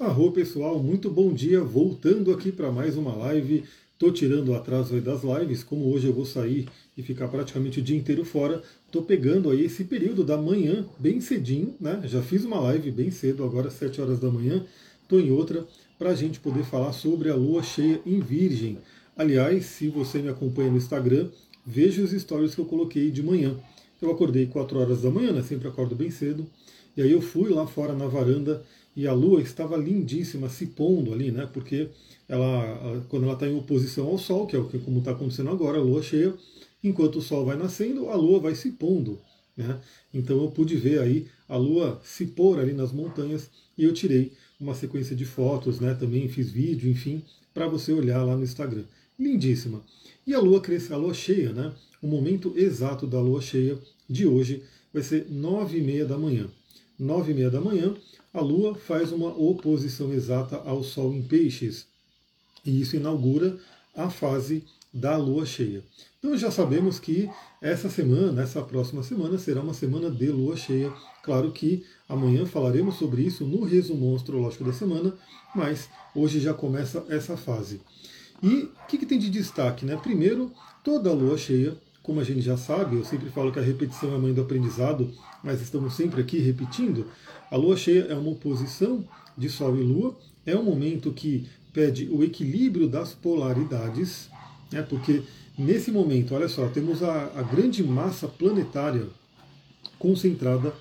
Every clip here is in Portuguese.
Arro pessoal, muito bom dia, voltando aqui para mais uma live. Tô tirando o atraso aí das lives, como hoje eu vou sair e ficar praticamente o dia inteiro fora, tô pegando aí esse período da manhã bem cedinho, né? Já fiz uma live bem cedo, agora às 7 horas da manhã, tô em outra para a gente poder falar sobre a lua cheia em Virgem. Aliás, se você me acompanha no Instagram, veja os stories que eu coloquei de manhã. Eu acordei 4 horas da manhã, né? Sempre acordo bem cedo. E aí eu fui lá fora na varanda e a Lua estava lindíssima, se pondo ali, né? Porque ela, quando ela está em oposição ao Sol, que é o que como está acontecendo agora, a Lua cheia, enquanto o Sol vai nascendo, a Lua vai se pondo. Né? Então eu pude ver aí a Lua se pôr ali nas montanhas e eu tirei uma sequência de fotos, né? Também fiz vídeo, enfim, para você olhar lá no Instagram. Lindíssima. E a Lua cresce, a Lua cheia, né? O momento exato da Lua cheia de hoje vai ser nove e meia da manhã. Nove e meia da manhã, a Lua faz uma oposição exata ao Sol em Peixes. E isso inaugura a fase da Lua cheia. Então já sabemos que essa semana, essa próxima semana, será uma semana de Lua cheia. Claro que amanhã falaremos sobre isso no resumo astrológico da semana, mas hoje já começa essa fase. E o que, que, tem de destaque? Né? Primeiro, toda a lua cheia, como a gente já sabe, eu sempre falo que a repetição é a mãe do aprendizado, mas estamos sempre aqui repetindo. A lua cheia é uma oposição de Sol e Lua, é um momento que pede o equilíbrio das polaridades, né, porque nesse momento, olha só, temos a, a grande massa planetária concentrada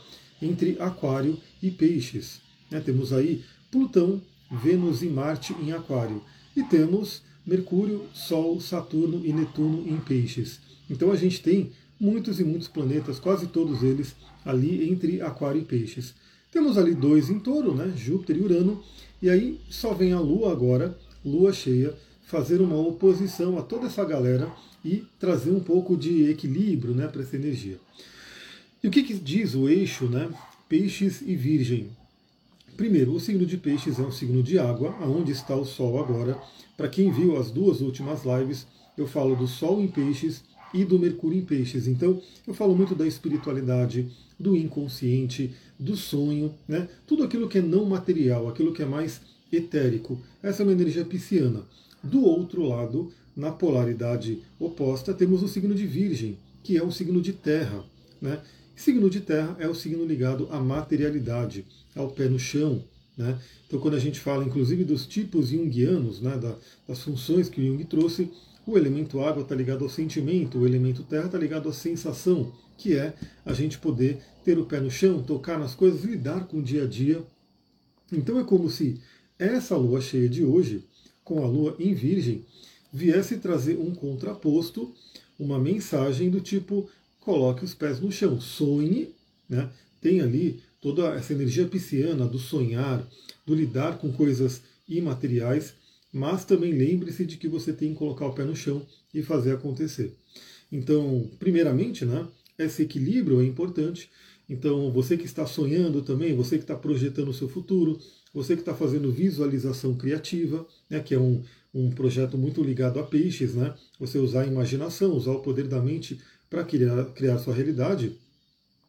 entre Aquário e Peixes. Né, temos aí Plutão, Vênus e Marte em Aquário. E temos Mercúrio, Sol, Saturno e Netuno em Peixes. Então a gente tem muitos e muitos planetas, quase todos eles, ali entre Aquário e Peixes. Temos ali dois em touro, né? Júpiter e Urano, e aí só vem a Lua agora, Lua cheia, fazer uma oposição a toda essa galera e trazer um pouco de equilíbrio né, para essa energia. E o que, que diz o eixo, né? Peixes e Virgem. Primeiro, o signo de Peixes é um signo de água, aonde está o Sol agora. Para quem viu as duas últimas lives, eu falo do Sol em Peixes e do Mercúrio em Peixes. Então, eu falo muito da espiritualidade, do inconsciente, do sonho, né? tudo aquilo que é não material, aquilo que é mais etérico. Essa é uma energia pisciana. Do outro lado, na polaridade oposta, temos o signo de Virgem, que é um signo de terra. Né? Signo de terra é o signo ligado à materialidade, ao pé no chão. Né? Então, quando a gente fala, inclusive, dos tipos junguianos, né, das funções que o Jung trouxe, o elemento água está ligado ao sentimento, o elemento terra está ligado à sensação, que é a gente poder ter o pé no chão, tocar nas coisas, lidar com o dia a dia. Então é como se essa lua cheia de hoje, com a lua em Virgem, viesse trazer um contraposto, uma mensagem do tipo: coloque os pés no chão, sonhe, né? tem ali toda essa energia pisciana do sonhar, do lidar com coisas imateriais mas também lembre-se de que você tem que colocar o pé no chão e fazer acontecer. Então, primeiramente, né, esse equilíbrio é importante. Então, você que está sonhando também, você que está projetando o seu futuro, você que está fazendo visualização criativa, né, que é um, um projeto muito ligado a peixes, né, você usar a imaginação, usar o poder da mente para criar, criar sua realidade.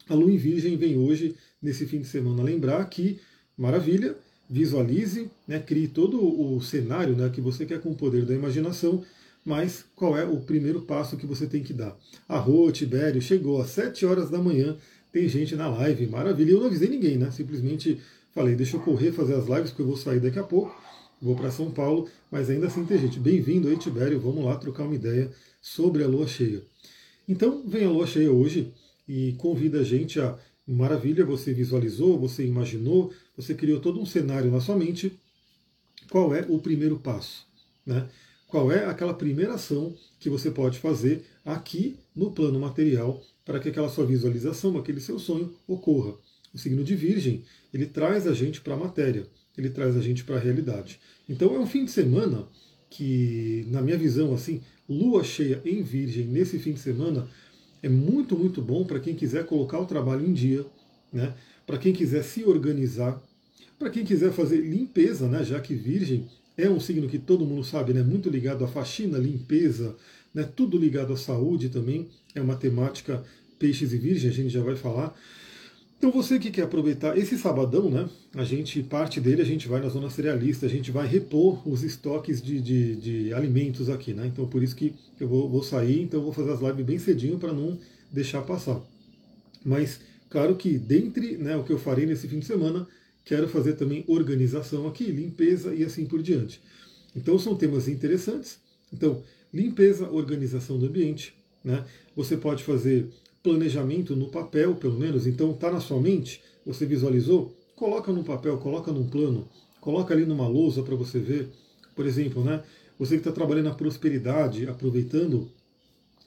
A Lua em Virgem vem hoje, nesse fim de semana, lembrar que, maravilha, visualize, né, crie todo o cenário né, que você quer com o poder da imaginação, mas qual é o primeiro passo que você tem que dar? Arro, Tibério, chegou às 7 horas da manhã, tem gente na live, maravilha. Eu não avisei ninguém, né? Simplesmente falei, deixa eu correr fazer as lives, porque eu vou sair daqui a pouco, vou para São Paulo, mas ainda assim tem gente. Bem-vindo aí, Tibério, vamos lá trocar uma ideia sobre a lua cheia. Então, vem a lua cheia hoje e convida a gente a Maravilha, você visualizou, você imaginou, você criou todo um cenário na sua mente. Qual é o primeiro passo? Né? Qual é aquela primeira ação que você pode fazer aqui no plano material para que aquela sua visualização, aquele seu sonho ocorra? O signo de Virgem, ele traz a gente para a matéria, ele traz a gente para a realidade. Então é um fim de semana que, na minha visão, assim, lua cheia em Virgem nesse fim de semana é muito, muito bom para quem quiser colocar o trabalho em dia, né? para quem quiser se organizar, para quem quiser fazer limpeza, né? já que Virgem é um signo que todo mundo sabe, né? muito ligado à faxina, limpeza, né? tudo ligado à saúde também, é uma temática peixes e virgem, a gente já vai falar. Então você que quer aproveitar esse sabadão, né? A gente, parte dele, a gente vai na zona cerealista, a gente vai repor os estoques de, de, de alimentos aqui, né? Então por isso que eu vou, vou sair, então vou fazer as lives bem cedinho para não deixar passar. Mas claro que dentre né, o que eu farei nesse fim de semana, quero fazer também organização aqui, limpeza e assim por diante. Então são temas interessantes. Então, limpeza, organização do ambiente. Né? Você pode fazer planejamento no papel, pelo menos. Então, está na sua mente, você visualizou? Coloca no papel, coloca num plano, coloca ali numa lousa para você ver. Por exemplo, né? Você que está trabalhando na prosperidade, aproveitando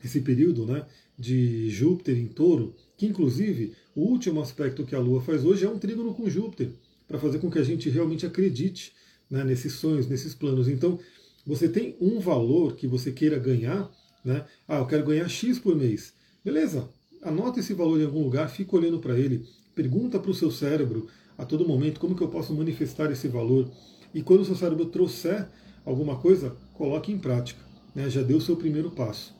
esse período né, de Júpiter em touro, que inclusive o último aspecto que a Lua faz hoje é um trígono com Júpiter, para fazer com que a gente realmente acredite né, nesses sonhos, nesses planos. Então, você tem um valor que você queira ganhar, né? Ah, eu quero ganhar X por mês. Beleza, anota esse valor em algum lugar, fica olhando para ele, pergunta para o seu cérebro a todo momento como que eu posso manifestar esse valor. E quando o seu cérebro trouxer alguma coisa, coloque em prática. Né? Já deu o seu primeiro passo.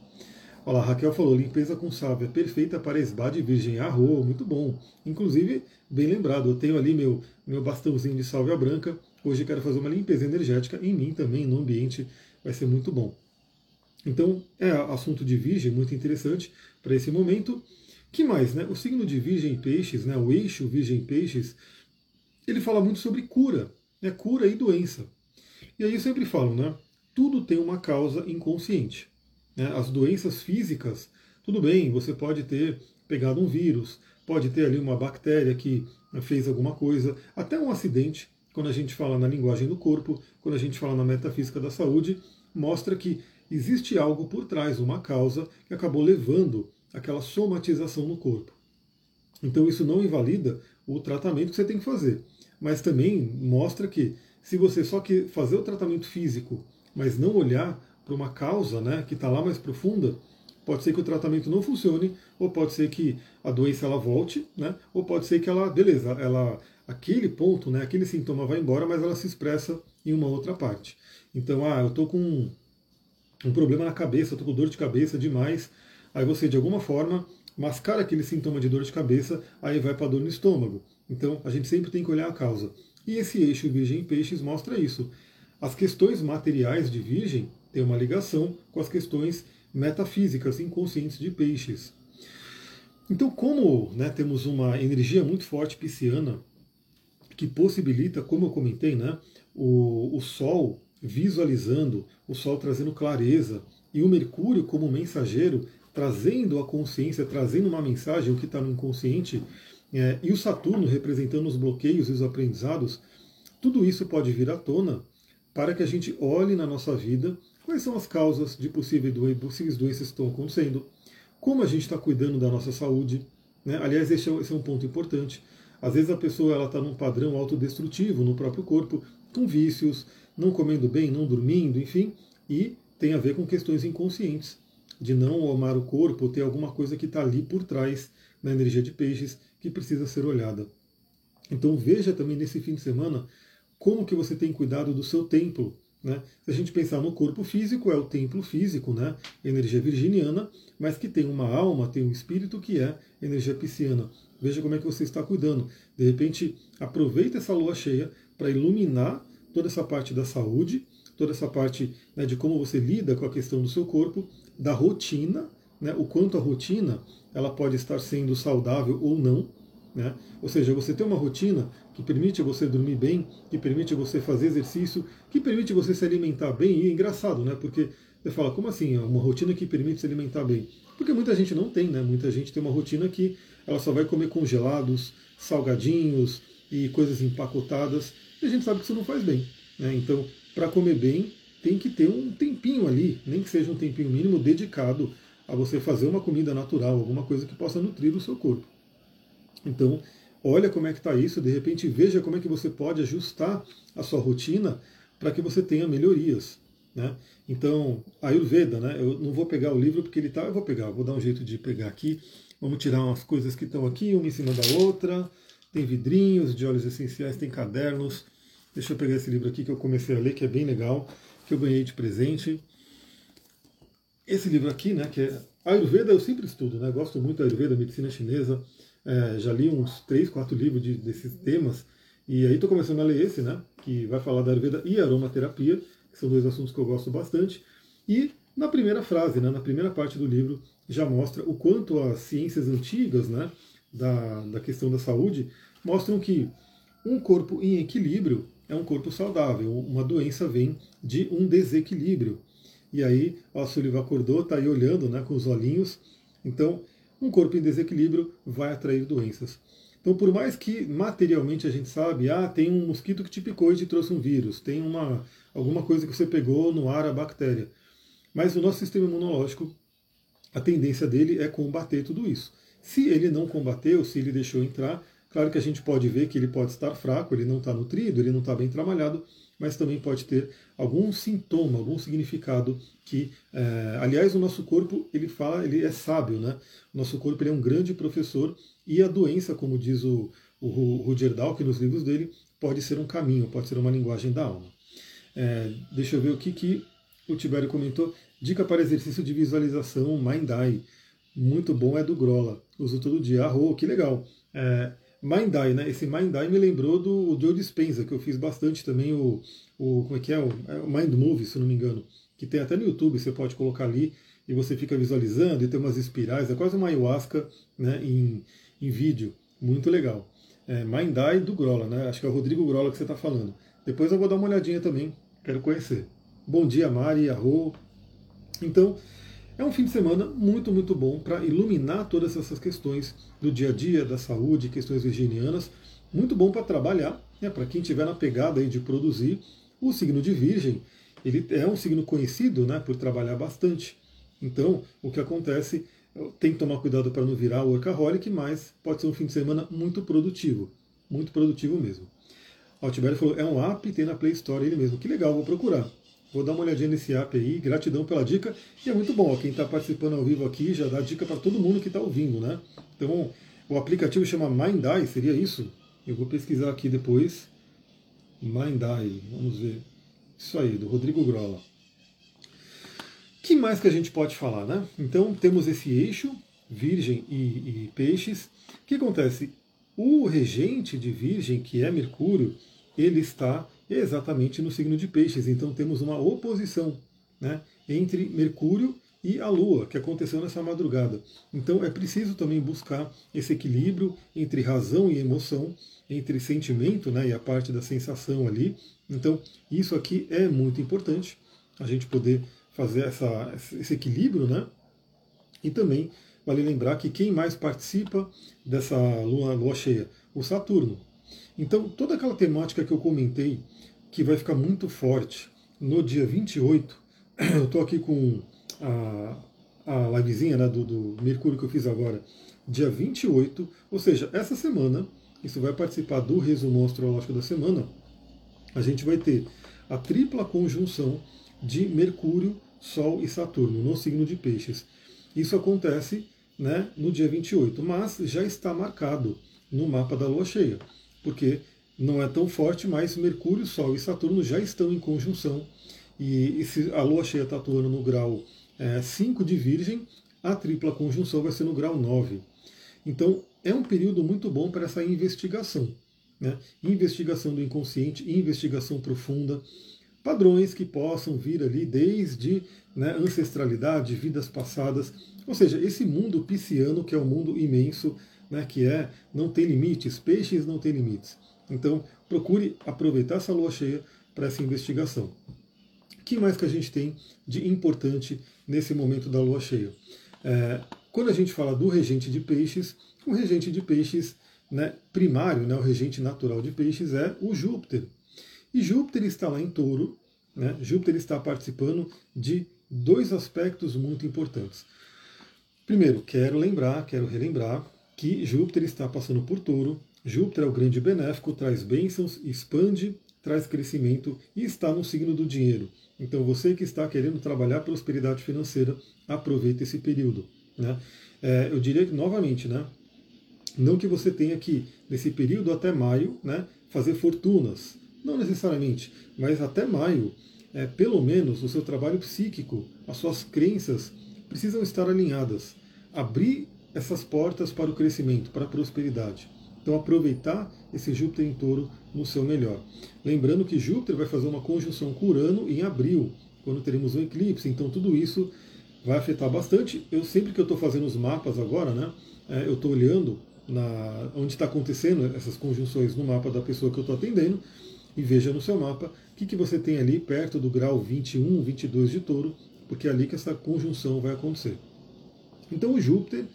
Olha lá, Raquel falou, limpeza com sábia, perfeita para esbá de virgem. Arro, muito bom. Inclusive, bem lembrado, eu tenho ali meu, meu bastãozinho de sálvia branca. Hoje quero fazer uma limpeza energética em mim também, no ambiente. Vai ser muito bom. Então, é assunto de virgem, muito interessante para esse momento. que mais, né? O signo de virgem peixes, né? o eixo virgem peixes, ele fala muito sobre cura, né? cura e doença. E aí eu sempre falo, né? Tudo tem uma causa inconsciente. Né? As doenças físicas, tudo bem, você pode ter pegado um vírus, pode ter ali uma bactéria que fez alguma coisa, até um acidente, quando a gente fala na linguagem do corpo, quando a gente fala na metafísica da saúde, mostra que existe algo por trás, uma causa que acabou levando aquela somatização no corpo. Então isso não invalida o tratamento que você tem que fazer, mas também mostra que se você só que fazer o tratamento físico, mas não olhar para uma causa né, que está lá mais profunda, pode ser que o tratamento não funcione, ou pode ser que a doença ela volte, né, ou pode ser que ela, beleza, ela aquele ponto, né, aquele sintoma vai embora, mas ela se expressa em uma outra parte. Então, ah, eu estou com um, problema na cabeça, estou com dor de cabeça demais, aí você de alguma forma mascara aquele sintoma de dor de cabeça, aí vai para dor no estômago. Então, a gente sempre tem que olhar a causa. E esse eixo Virgem Peixes mostra isso. As questões materiais de Virgem têm uma ligação com as questões metafísicas inconscientes de Peixes. Então, como né, temos uma energia muito forte pisciana, que possibilita, como eu comentei, né, o, o Sol visualizando, o Sol trazendo clareza, e o Mercúrio como mensageiro, trazendo a consciência, trazendo uma mensagem, o que está no inconsciente, é, e o Saturno representando os bloqueios e os aprendizados, tudo isso pode vir à tona para que a gente olhe na nossa vida quais são as causas de possíveis doenças que estão acontecendo, como a gente está cuidando da nossa saúde. Né? Aliás, esse é, esse é um ponto importante. Às vezes a pessoa está num padrão autodestrutivo no próprio corpo, com vícios, não comendo bem, não dormindo, enfim, e tem a ver com questões inconscientes, de não amar o corpo, ter alguma coisa que está ali por trás na energia de peixes que precisa ser olhada. Então veja também nesse fim de semana como que você tem cuidado do seu templo. Né? Se a gente pensar no corpo físico, é o templo físico, né? energia virginiana, mas que tem uma alma, tem um espírito que é energia pisciana. Veja como é que você está cuidando. De repente, aproveita essa lua cheia para iluminar toda essa parte da saúde, toda essa parte né, de como você lida com a questão do seu corpo, da rotina, né, o quanto a rotina ela pode estar sendo saudável ou não. Né? Ou seja, você tem uma rotina que permite você dormir bem, que permite você fazer exercício, que permite você se alimentar bem. E é engraçado, né? Porque você fala, como assim? Uma rotina que permite se alimentar bem? Porque muita gente não tem, né? Muita gente tem uma rotina que ela só vai comer congelados, salgadinhos e coisas empacotadas. E a gente sabe que isso não faz bem. Né? Então, para comer bem, tem que ter um tempinho ali, nem que seja um tempinho mínimo dedicado a você fazer uma comida natural, alguma coisa que possa nutrir o seu corpo. Então, olha como é que está isso, de repente veja como é que você pode ajustar a sua rotina para que você tenha melhorias. Né? Então, a Ayurveda, né? eu não vou pegar o livro porque ele está, eu vou pegar, vou dar um jeito de pegar aqui. Vamos tirar umas coisas que estão aqui, uma em cima da outra. Tem vidrinhos de óleos essenciais, tem cadernos. Deixa eu pegar esse livro aqui que eu comecei a ler, que é bem legal, que eu ganhei de presente. Esse livro aqui, né, que é Ayurveda, eu sempre estudo, né? Gosto muito da Ayurveda, medicina chinesa. é, já li uns três, quatro livros de, desses temas, e aí estou começando a ler esse, né? Que vai falar da Ayurveda e aromaterapia, que são dois assuntos que eu gosto bastante. E na primeira frase, né, na primeira parte do livro, já mostra o quanto as ciências antigas né, da, da questão da saúde mostram que um corpo em equilíbrio é um corpo saudável, uma doença vem de um desequilíbrio. E aí, a Sullivan acordou, está aí olhando né, com os olhinhos. Então, um corpo em desequilíbrio vai atrair doenças. Então, por mais que materialmente a gente sabe, ah, tem um mosquito que te picou e te trouxe um vírus, tem uma, alguma coisa que você pegou no ar, a bactéria. Mas o nosso sistema imunológico, a tendência dele é combater tudo isso. Se ele não combateu, se ele deixou entrar, claro que a gente pode ver que ele pode estar fraco, ele não está nutrido, ele não está bem trabalhado, mas também pode ter algum sintoma, algum significado que, é, aliás, o nosso corpo ele fala, ele é sábio, né? O nosso corpo ele é um grande professor e a doença, como diz o, o Roger Dalk nos livros dele, pode ser um caminho, pode ser uma linguagem da alma. É, deixa eu ver o que, que o Tibério comentou. Dica para exercício de visualização, Mind Eye. Muito bom, é do Grola. Uso todo dia. Arro, que legal. É, Mind Eye, né? Esse Mind Eye me lembrou do Joe Dispenza, que eu fiz bastante também, o, o como é que é? O, é o Mind Movie, se não me engano. Que tem até no YouTube, você pode colocar ali e você fica visualizando e tem umas espirais. É quase uma ayahuasca né, em, em vídeo. Muito legal. É, Mind Eye do Grola, né? Acho que é o Rodrigo Grola que você está falando. Depois eu vou dar uma olhadinha também. Quero conhecer. Bom dia, Mari, Arro. Então, é um fim de semana muito, muito bom para iluminar todas essas questões do dia a dia, da saúde, questões virginianas. Muito bom para trabalhar, né, para quem estiver na pegada aí de produzir. O signo de Virgem, ele é um signo conhecido né, por trabalhar bastante. Então, o que acontece, tem que tomar cuidado para não virar workaholic, mas pode ser um fim de semana muito produtivo. Muito produtivo mesmo. O Tibério falou, é um app, tem na Play Store ele mesmo. Que legal, vou procurar. Vou dar uma olhadinha nesse app aí, gratidão pela dica. E é muito bom, quem está participando ao vivo aqui já dá dica para todo mundo que está ouvindo, né? Então, o aplicativo chama Mindeye, seria isso? Eu vou pesquisar aqui depois. Mindeye, vamos ver. Isso aí, do Rodrigo Grola. que mais que a gente pode falar, né? Então, temos esse eixo, Virgem e, e Peixes. O que acontece? O regente de Virgem, que é Mercúrio, ele está exatamente no signo de Peixes. Então temos uma oposição né, entre Mercúrio e a Lua, que aconteceu nessa madrugada. Então é preciso também buscar esse equilíbrio entre razão e emoção, entre sentimento né, e a parte da sensação ali. Então isso aqui é muito importante, a gente poder fazer essa, esse equilíbrio, né? E também vale lembrar que quem mais participa dessa lua, lua cheia? O Saturno. Então, toda aquela temática que eu comentei, que vai ficar muito forte no dia 28, eu estou aqui com a, a livezinha né, do, do Mercúrio que eu fiz agora, dia 28, ou seja, essa semana, isso vai participar do resumo astrológico da semana, a gente vai ter a tripla conjunção de Mercúrio, Sol e Saturno no signo de Peixes. Isso acontece né, no dia 28, mas já está marcado no mapa da lua cheia porque não é tão forte, mas Mercúrio, Sol e Saturno já estão em conjunção. E, se a Lua cheia está atuando no grau 5 é, de Virgem, a tripla conjunção vai ser no grau 9. Então, é um período muito bom para essa investigação. Né? Investigação do inconsciente, investigação profunda, padrões que possam vir ali desde né, ancestralidade, vidas passadas. Ou seja, esse mundo pisciano, que é um mundo imenso, né, que é não tem limites, peixes não tem limites. Então, procure aproveitar essa lua cheia para essa investigação. O que mais que a gente tem de importante nesse momento da lua cheia? É, quando a gente fala do regente de peixes, o regente de peixes né, primário, né, o regente natural de peixes é o Júpiter. E Júpiter está lá em touro, né, Júpiter está participando de dois aspectos muito importantes. Primeiro, quero lembrar, quero relembrar que Júpiter está passando por touro. Júpiter é o grande benéfico, traz bênçãos, expande, traz crescimento e está no signo do dinheiro. Então você que está querendo trabalhar prosperidade financeira, aproveite esse período. Né? É, eu diria que, novamente, né? não que você tenha que, nesse período até maio, né, fazer fortunas. Não necessariamente, mas até maio, é, pelo menos o seu trabalho psíquico, as suas crenças precisam estar alinhadas. Abrir essas portas para o crescimento, para a prosperidade. Então aproveitar esse Júpiter em touro no seu melhor. Lembrando que Júpiter vai fazer uma conjunção com Urano em abril, quando teremos um eclipse, então tudo isso vai afetar bastante. Eu sempre que eu estou fazendo os mapas agora, né, é, eu estou olhando na, onde está acontecendo essas conjunções no mapa da pessoa que eu estou atendendo e veja no seu mapa o que, que você tem ali perto do grau 21, 22 de touro, porque é ali que essa conjunção vai acontecer. Então o Júpiter,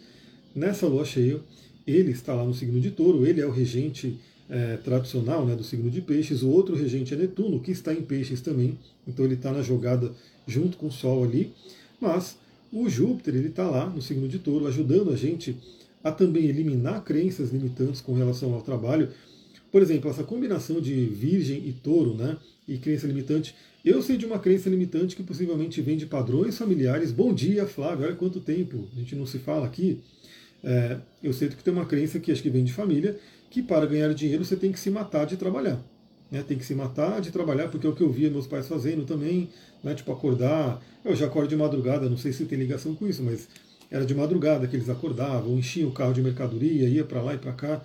nessa lua cheia, ele está lá no signo de touro, ele é o regente é, tradicional né, do signo de peixes, o outro regente é Netuno, que está em peixes também, então ele está na jogada junto com o Sol ali, mas o Júpiter ele está lá no signo de touro, ajudando a gente a também eliminar crenças limitantes com relação ao trabalho. Por exemplo, essa combinação de virgem e touro, né, e crença limitante. Eu sei de uma crença limitante que possivelmente vem de padrões familiares. Bom dia, Flávio, olha quanto tempo a gente não se fala aqui. É, eu sei que tem uma crença que acho que vem de família, que para ganhar dinheiro você tem que se matar de trabalhar. Né? Tem que se matar de trabalhar, porque é o que eu via meus pais fazendo também, né? tipo acordar. Eu já acordo de madrugada, não sei se tem ligação com isso, mas era de madrugada que eles acordavam, enchiam o carro de mercadoria, ia para lá e para cá.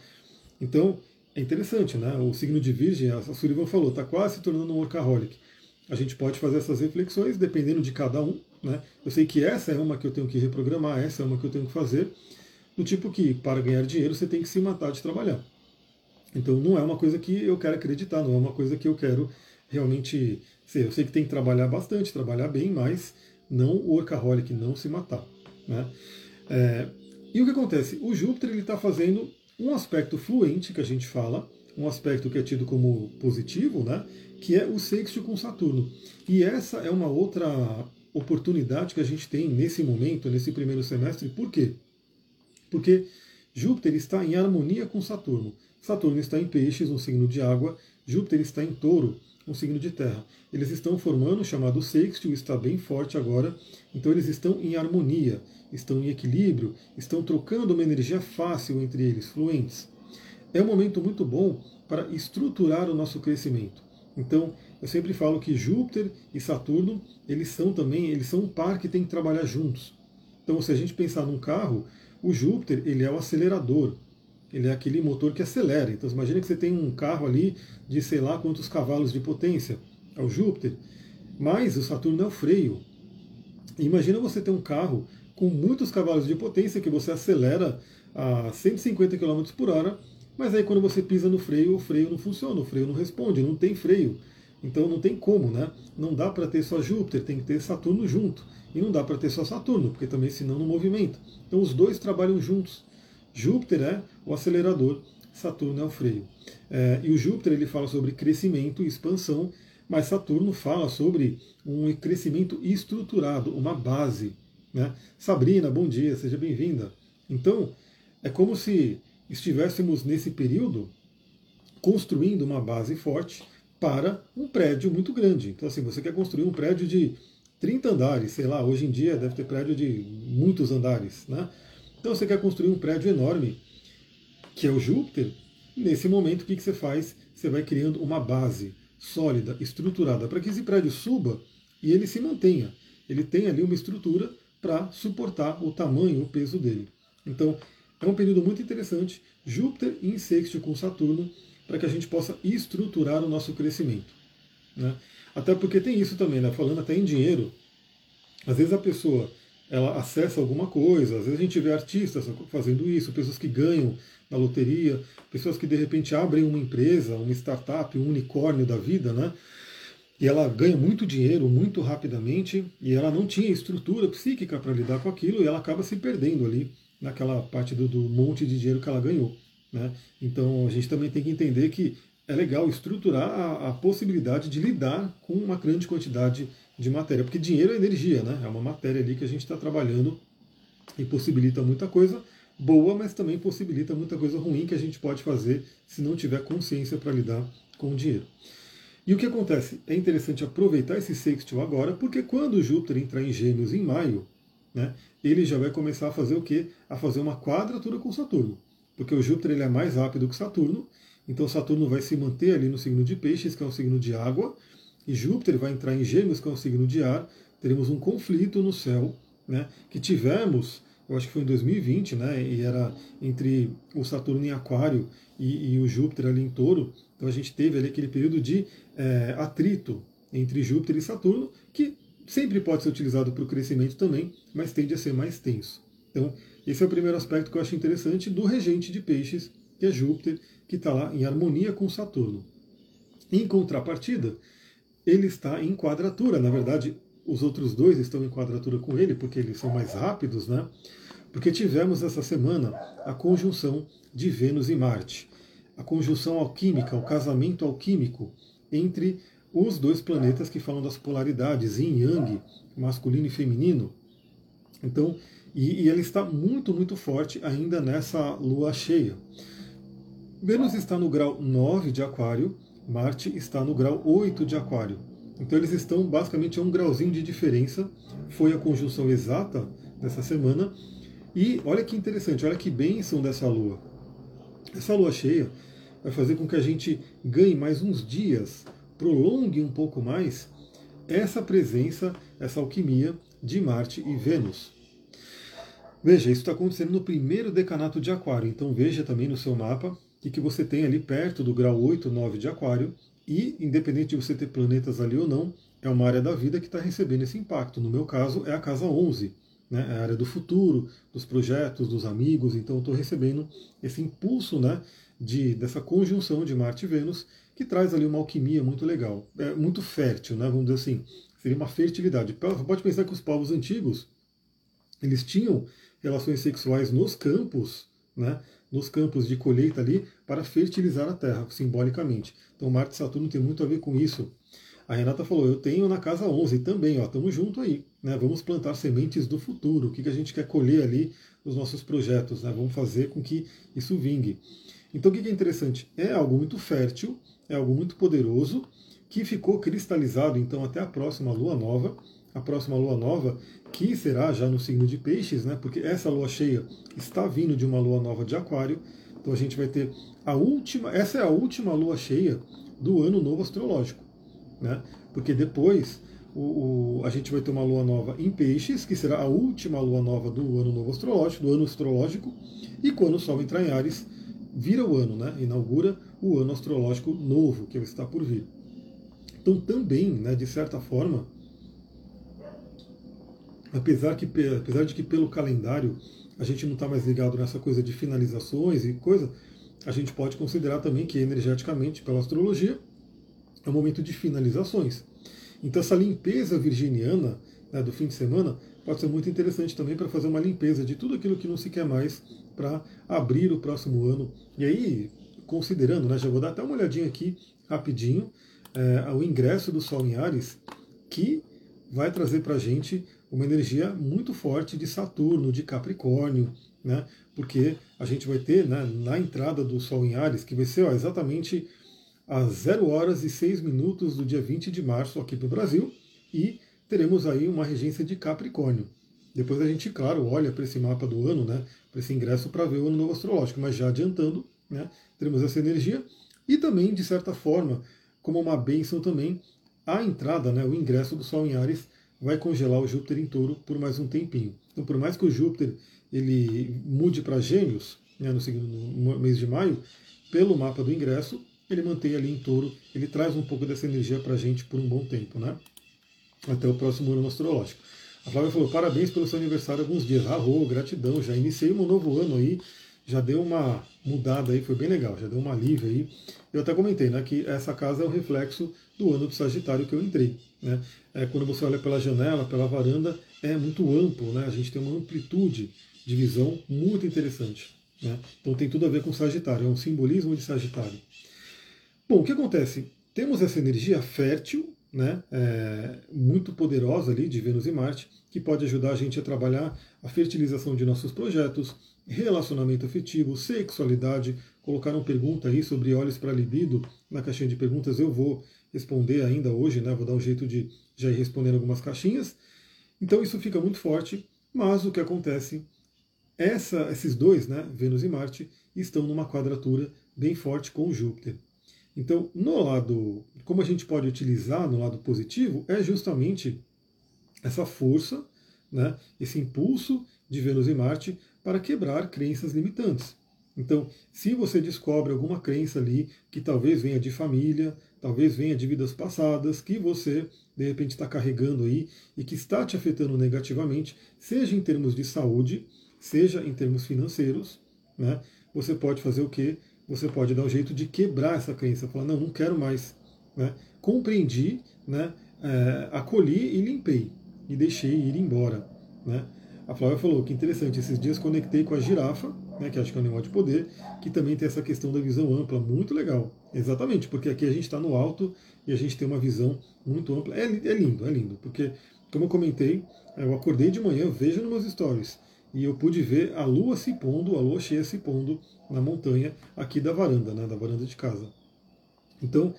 Então, é interessante, né? O signo de Virgem, a Sullivan falou, está quase se tornando um workaholic. A gente pode fazer essas reflexões dependendo de cada um. Né? Eu sei que essa é uma que eu tenho que reprogramar, essa é uma que eu tenho que fazer. Do tipo que, para ganhar dinheiro, você tem que se matar de trabalhar. Então, não é uma coisa que eu quero acreditar, não é uma coisa que eu quero realmente ser. Eu sei que tem que trabalhar bastante, trabalhar bem, mas não o workaholic, não se matar. Né? É, e o que acontece? O Júpiter está fazendo um aspecto fluente que a gente fala, um aspecto que é tido como positivo, né? que é o sexto com Saturno. E essa é uma outra oportunidade que a gente tem nesse momento, nesse primeiro semestre. Por quê? Porque Júpiter está em harmonia com Saturno. Saturno está em peixes, um signo de água, Júpiter está em touro, um signo de terra. Eles estão formando o chamado sextil, está bem forte agora, então eles estão em harmonia, estão em equilíbrio, estão trocando uma energia fácil entre eles, fluentes. É um momento muito bom para estruturar o nosso crescimento. Então, eu sempre falo que Júpiter e Saturno, eles são também, eles são um par que tem que trabalhar juntos. Então, se a gente pensar num carro, o Júpiter, ele é o acelerador, ele é aquele motor que acelera. Então, imagine que você tem um carro ali de sei lá quantos cavalos de potência, é o Júpiter, mas o Saturno é o freio. Imagina você ter um carro com muitos cavalos de potência que você acelera a 150 km por hora, mas aí quando você pisa no freio, o freio não funciona, o freio não responde, não tem freio. Então não tem como, né? Não dá para ter só Júpiter, tem que ter Saturno junto. E não dá para ter só Saturno, porque também senão não movimenta. Então os dois trabalham juntos. Júpiter é o acelerador, Saturno é o freio. É, e o Júpiter ele fala sobre crescimento e expansão, mas Saturno fala sobre um crescimento estruturado, uma base. Né? Sabrina, bom dia, seja bem-vinda. Então, é como se estivéssemos nesse período construindo uma base forte para um prédio muito grande. Então, assim, você quer construir um prédio de 30 andares, sei lá, hoje em dia deve ter prédio de muitos andares, né? Então você quer construir um prédio enorme, que é o Júpiter, nesse momento o que, que você faz? Você vai criando uma base sólida, estruturada, para que esse prédio suba e ele se mantenha. Ele tem ali uma estrutura para suportar o tamanho, o peso dele. Então, é um período muito interessante, Júpiter em sexto com Saturno, para que a gente possa estruturar o nosso crescimento. Né? Até porque tem isso também, né? falando até em dinheiro, às vezes a pessoa ela acessa alguma coisa. Às vezes a gente vê artistas fazendo isso, pessoas que ganham na loteria, pessoas que de repente abrem uma empresa, uma startup, um unicórnio da vida, né? E ela ganha muito dinheiro muito rapidamente e ela não tinha estrutura psíquica para lidar com aquilo e ela acaba se perdendo ali naquela parte do, do monte de dinheiro que ela ganhou. Né? Então a gente também tem que entender que é legal estruturar a, a possibilidade de lidar com uma grande quantidade de matéria, porque dinheiro é energia, né? É uma matéria ali que a gente está trabalhando e possibilita muita coisa boa, mas também possibilita muita coisa ruim que a gente pode fazer se não tiver consciência para lidar com o dinheiro. E o que acontece? É interessante aproveitar esse sextil agora, porque quando Júpiter entrar em Gêmeos em maio, né, ele já vai começar a fazer o quê? A fazer uma quadratura com Saturno. Porque o Júpiter ele é mais rápido que Saturno, então Saturno vai se manter ali no signo de Peixes, que é um signo de água, e Júpiter vai entrar em Gêmeos, que é um signo de ar, teremos um conflito no céu, né, que tivemos eu acho que foi em 2020, né? E era entre o Saturno em Aquário e, e o Júpiter ali em Touro. Então a gente teve ali aquele período de é, atrito entre Júpiter e Saturno, que sempre pode ser utilizado para o crescimento também, mas tende a ser mais tenso. Então, esse é o primeiro aspecto que eu acho interessante do regente de peixes, que é Júpiter, que está lá em harmonia com Saturno. Em contrapartida, ele está em quadratura. Na verdade, os outros dois estão em quadratura com ele, porque eles são mais rápidos, né? Porque tivemos essa semana a conjunção de Vênus e Marte. A conjunção alquímica, o casamento alquímico entre os dois planetas que falam das polaridades, yin yang, masculino e feminino. Então, e, e ele está muito, muito forte ainda nessa lua cheia. Vênus está no grau 9 de Aquário, Marte está no grau 8 de Aquário. Então eles estão basicamente a um grauzinho de diferença. Foi a conjunção exata dessa semana. E olha que interessante, olha que bênção dessa lua. Essa lua cheia vai fazer com que a gente ganhe mais uns dias prolongue um pouco mais essa presença, essa alquimia de Marte e Vênus. Veja, isso está acontecendo no primeiro decanato de Aquário, então veja também no seu mapa o que você tem ali perto do grau 8, 9 de Aquário, e independente de você ter planetas ali ou não, é uma área da vida que está recebendo esse impacto. No meu caso, é a casa 11, né? é a área do futuro, dos projetos, dos amigos, então estou recebendo esse impulso né, de, dessa conjunção de Marte e Vênus que traz ali uma alquimia muito legal, é muito fértil, né? Vamos dizer assim, seria uma fertilidade. Pode pensar que os povos antigos eles tinham relações sexuais nos campos, né? Nos campos de colheita ali para fertilizar a terra, simbolicamente. Então Marte e Saturno tem muito a ver com isso. A Renata falou, eu tenho na casa 11 também, ó, estamos junto aí, né? Vamos plantar sementes do futuro. O que, que a gente quer colher ali nos nossos projetos, né? Vamos fazer com que isso vingue. Então o que, que é interessante? É algo muito fértil, é algo muito poderoso que ficou cristalizado então até a próxima lua nova, a próxima lua nova que será já no signo de Peixes, né? Porque essa lua cheia está vindo de uma lua nova de Aquário. Então a gente vai ter a última, essa é a última lua cheia do ano novo astrológico, né? Porque depois o, o, a gente vai ter uma lua nova em Peixes, que será a última lua nova do ano novo astrológico, do ano astrológico, e quando o Sol entrar em Ares, vira o ano, né? Inaugura o ano astrológico novo que está por vir. Então também, né, de certa forma, apesar, que, apesar de que pelo calendário a gente não está mais ligado nessa coisa de finalizações e coisa, a gente pode considerar também que energeticamente, pela astrologia, é um momento de finalizações. Então essa limpeza virginiana né, do fim de semana pode ser muito interessante também para fazer uma limpeza de tudo aquilo que não se quer mais para abrir o próximo ano. E aí, considerando, né, já vou dar até uma olhadinha aqui rapidinho, é, o ingresso do Sol em Ares, que vai trazer para a gente uma energia muito forte de Saturno, de Capricórnio, né? porque a gente vai ter né, na entrada do Sol em Ares, que vai ser ó, exatamente às 0 horas e 6 minutos do dia 20 de março aqui no Brasil, e teremos aí uma regência de Capricórnio. Depois a gente, claro, olha para esse mapa do ano, né, para esse ingresso para ver o ano novo astrológico, mas já adiantando, né, teremos essa energia e também, de certa forma, como uma bênção também, a entrada, né, o ingresso do Sol em Ares vai congelar o Júpiter em touro por mais um tempinho. Então, por mais que o Júpiter ele mude para gêmeos né, no, no mês de maio, pelo mapa do ingresso, ele mantém ali em touro, ele traz um pouco dessa energia para a gente por um bom tempo, né? Até o próximo ano astrológico. A Flávia falou: parabéns pelo seu aniversário alguns dias. Arro, gratidão. Já iniciei um novo ano aí, já deu uma mudada aí, foi bem legal, já deu uma alívio aí. Eu até comentei, né, que essa casa é o reflexo do ano do Sagitário que eu entrei. Né? É, quando você olha pela janela, pela varanda, é muito amplo, né? A gente tem uma amplitude de visão muito interessante. Né? Então tem tudo a ver com Sagitário, é um simbolismo de Sagitário. Bom, o que acontece? Temos essa energia fértil né, é, muito poderosa ali de Vênus e Marte, que pode ajudar a gente a trabalhar a fertilização de nossos projetos, relacionamento afetivo, sexualidade. Colocaram pergunta aí sobre olhos para libido na caixinha de perguntas, eu vou responder ainda hoje, né, vou dar um jeito de já ir respondendo algumas caixinhas. Então isso fica muito forte, mas o que acontece, essa, esses dois, né, Vênus e Marte, estão numa quadratura bem forte com Júpiter. Então, no lado, como a gente pode utilizar no lado positivo, é justamente essa força, né, esse impulso de Vênus e Marte para quebrar crenças limitantes. Então, se você descobre alguma crença ali que talvez venha de família, talvez venha de vidas passadas, que você de repente está carregando aí e que está te afetando negativamente, seja em termos de saúde, seja em termos financeiros, né? Você pode fazer o quê? Você pode dar um jeito de quebrar essa crença, falar não, não quero mais, né? Compreendi, né? É, acolhi e limpei e deixei ir embora, né? A Flávia falou que interessante, esses dias conectei com a girafa, né, que acho que é um animal de poder, que também tem essa questão da visão ampla, muito legal. Exatamente, porque aqui a gente está no alto e a gente tem uma visão muito ampla. É, é, lindo, é lindo, porque, como eu comentei, eu acordei de manhã, vejo nos meus stories, e eu pude ver a lua se pondo, a lua cheia se pondo na montanha aqui da varanda, né, da varanda de casa. Então,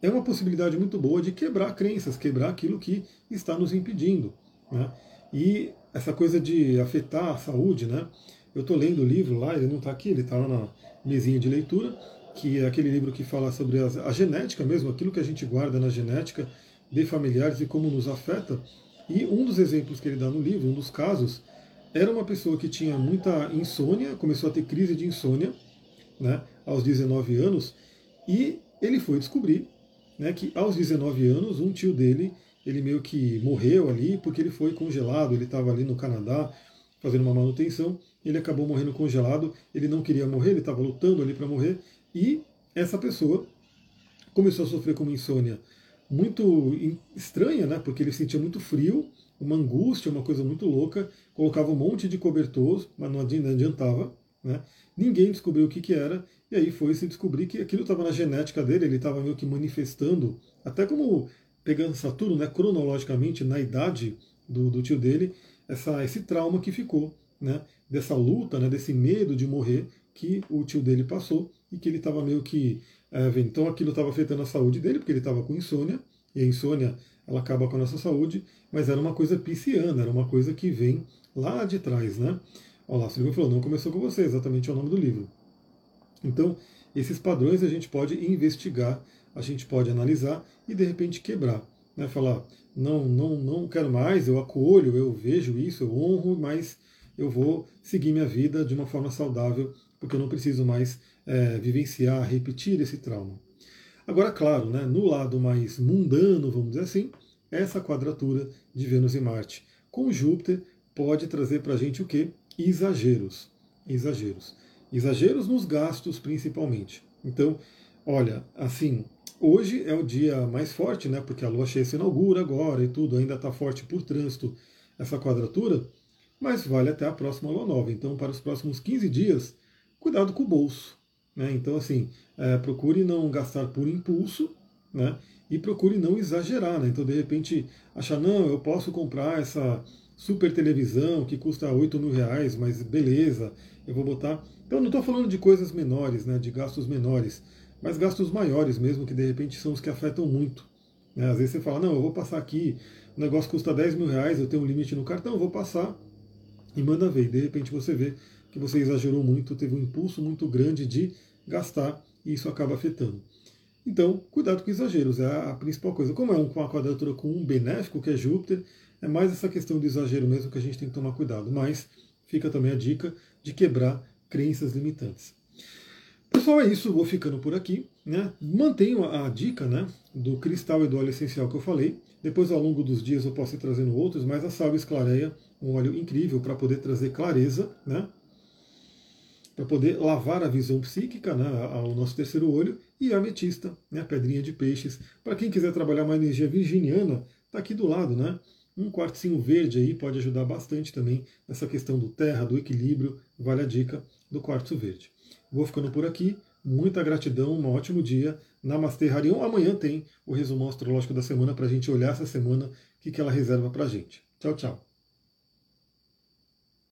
é uma possibilidade muito boa de quebrar crenças, quebrar aquilo que está nos impedindo. Né? E essa coisa de afetar a saúde, né? Eu estou lendo o livro lá, ele não está aqui, ele está lá na mesinha de leitura, que é aquele livro que fala sobre a, a genética mesmo, aquilo que a gente guarda na genética de familiares e como nos afeta. E um dos exemplos que ele dá no livro, um dos casos, era uma pessoa que tinha muita insônia, começou a ter crise de insônia, né, aos 19 anos, e ele foi descobrir né, que aos 19 anos um tio dele ele meio que morreu ali porque ele foi congelado, ele estava ali no Canadá fazendo uma manutenção, ele acabou morrendo congelado, ele não queria morrer, ele estava lutando ali para morrer, e essa pessoa começou a sofrer com uma insônia muito estranha, né? Porque ele sentia muito frio, uma angústia, uma coisa muito louca, colocava um monte de cobertor, mas não adiantava, né? Ninguém descobriu o que, que era, e aí foi se descobrir que aquilo estava na genética dele, ele estava meio que manifestando, até como pegando Saturno, né, cronologicamente, na idade do, do tio dele, essa, esse trauma que ficou, né, dessa luta, né, desse medo de morrer que o tio dele passou e que ele estava meio que é. Então aquilo estava afetando a saúde dele, porque ele estava com insônia, e a insônia ela acaba com a nossa saúde, mas era uma coisa pisciana, era uma coisa que vem lá de trás, né? Olha lá, o Silvio falou, não começou com você, exatamente é o nome do livro. Então, esses padrões a gente pode investigar a gente pode analisar e de repente quebrar. Né? Falar, não, não, não quero mais, eu acolho, eu vejo isso, eu honro, mas eu vou seguir minha vida de uma forma saudável, porque eu não preciso mais é, vivenciar, repetir esse trauma. Agora, claro, né, no lado mais mundano, vamos dizer assim, essa quadratura de Vênus e Marte com Júpiter pode trazer para a gente o que? Exageros. Exageros. Exageros nos gastos, principalmente. Então, olha, assim, Hoje é o dia mais forte, né? Porque a lua cheia se inaugura agora e tudo, ainda está forte por trânsito essa quadratura, mas vale até a próxima lua nova. Então, para os próximos 15 dias, cuidado com o bolso. Né? Então, assim, é, procure não gastar por impulso, né? E procure não exagerar, né? Então, de repente, achar, não, eu posso comprar essa super televisão que custa 8 mil reais, mas beleza, eu vou botar. Então, não estou falando de coisas menores, né? De gastos menores mas gastos maiores mesmo, que de repente são os que afetam muito. Né? Às vezes você fala, não, eu vou passar aqui, o negócio custa 10 mil reais, eu tenho um limite no cartão, eu vou passar e manda ver. E de repente você vê que você exagerou muito, teve um impulso muito grande de gastar e isso acaba afetando. Então, cuidado com exageros, é a principal coisa. Como é uma quadratura com um benéfico, que é Júpiter, é mais essa questão do exagero mesmo que a gente tem que tomar cuidado. Mas fica também a dica de quebrar crenças limitantes. Pessoal, é isso, vou ficando por aqui. Né? Mantenho a, dica né, do cristal e do óleo essencial que eu falei. Depois, ao longo dos dias, eu posso ir trazendo outros, mas a salve esclareia, um óleo incrível para poder trazer clareza, né? para poder lavar a visão psíquica, né, ao nosso terceiro olho, e a ametista, né, a pedrinha de peixes. Para quem quiser trabalhar uma energia virginiana, está aqui do lado, né? Um quartzinho verde aí pode ajudar bastante também nessa questão do terra, do equilíbrio. Vale a dica do quartzo verde. Vou ficando por aqui. Muita gratidão, um ótimo dia. Namastê, Harion. Amanhã tem o resumo astrológico da semana para a gente olhar essa semana, o que, que ela reserva para a gente. Tchau, tchau.